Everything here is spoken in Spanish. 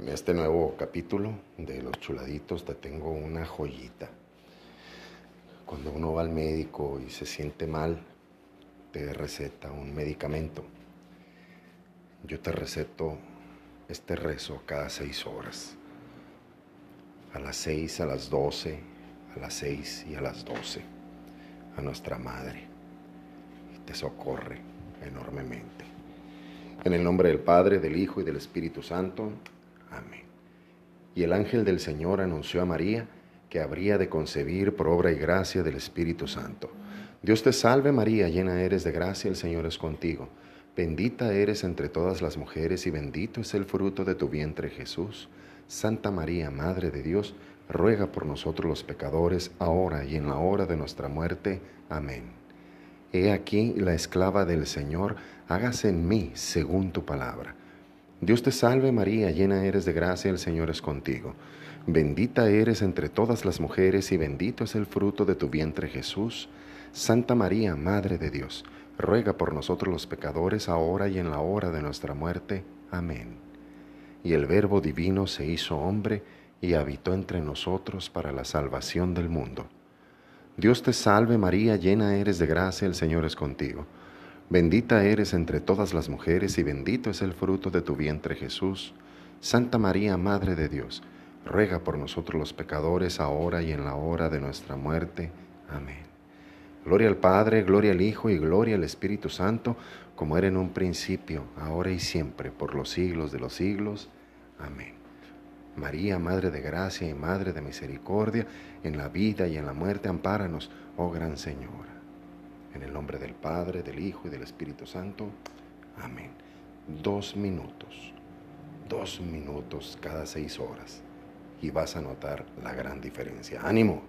En este nuevo capítulo de Los Chuladitos te tengo una joyita. Cuando uno va al médico y se siente mal, te receta un medicamento. Yo te receto este rezo cada seis horas. A las seis, a las doce, a las seis y a las doce. A nuestra madre. Te socorre enormemente. En el nombre del Padre, del Hijo y del Espíritu Santo. Y el ángel del Señor anunció a María que habría de concebir por obra y gracia del Espíritu Santo. Dios te salve María, llena eres de gracia, el Señor es contigo. Bendita eres entre todas las mujeres y bendito es el fruto de tu vientre Jesús. Santa María, Madre de Dios, ruega por nosotros los pecadores, ahora y en la hora de nuestra muerte. Amén. He aquí la esclava del Señor, hágase en mí según tu palabra. Dios te salve María, llena eres de gracia, el Señor es contigo. Bendita eres entre todas las mujeres y bendito es el fruto de tu vientre Jesús. Santa María, Madre de Dios, ruega por nosotros los pecadores, ahora y en la hora de nuestra muerte. Amén. Y el Verbo divino se hizo hombre y habitó entre nosotros para la salvación del mundo. Dios te salve María, llena eres de gracia, el Señor es contigo. Bendita eres entre todas las mujeres y bendito es el fruto de tu vientre Jesús. Santa María, Madre de Dios, ruega por nosotros los pecadores, ahora y en la hora de nuestra muerte. Amén. Gloria al Padre, gloria al Hijo y gloria al Espíritu Santo, como era en un principio, ahora y siempre, por los siglos de los siglos. Amén. María, Madre de Gracia y Madre de Misericordia, en la vida y en la muerte, ampáranos, oh Gran Señora. En el nombre del Padre, del Hijo y del Espíritu Santo. Amén. Dos minutos. Dos minutos cada seis horas. Y vas a notar la gran diferencia. Ánimo.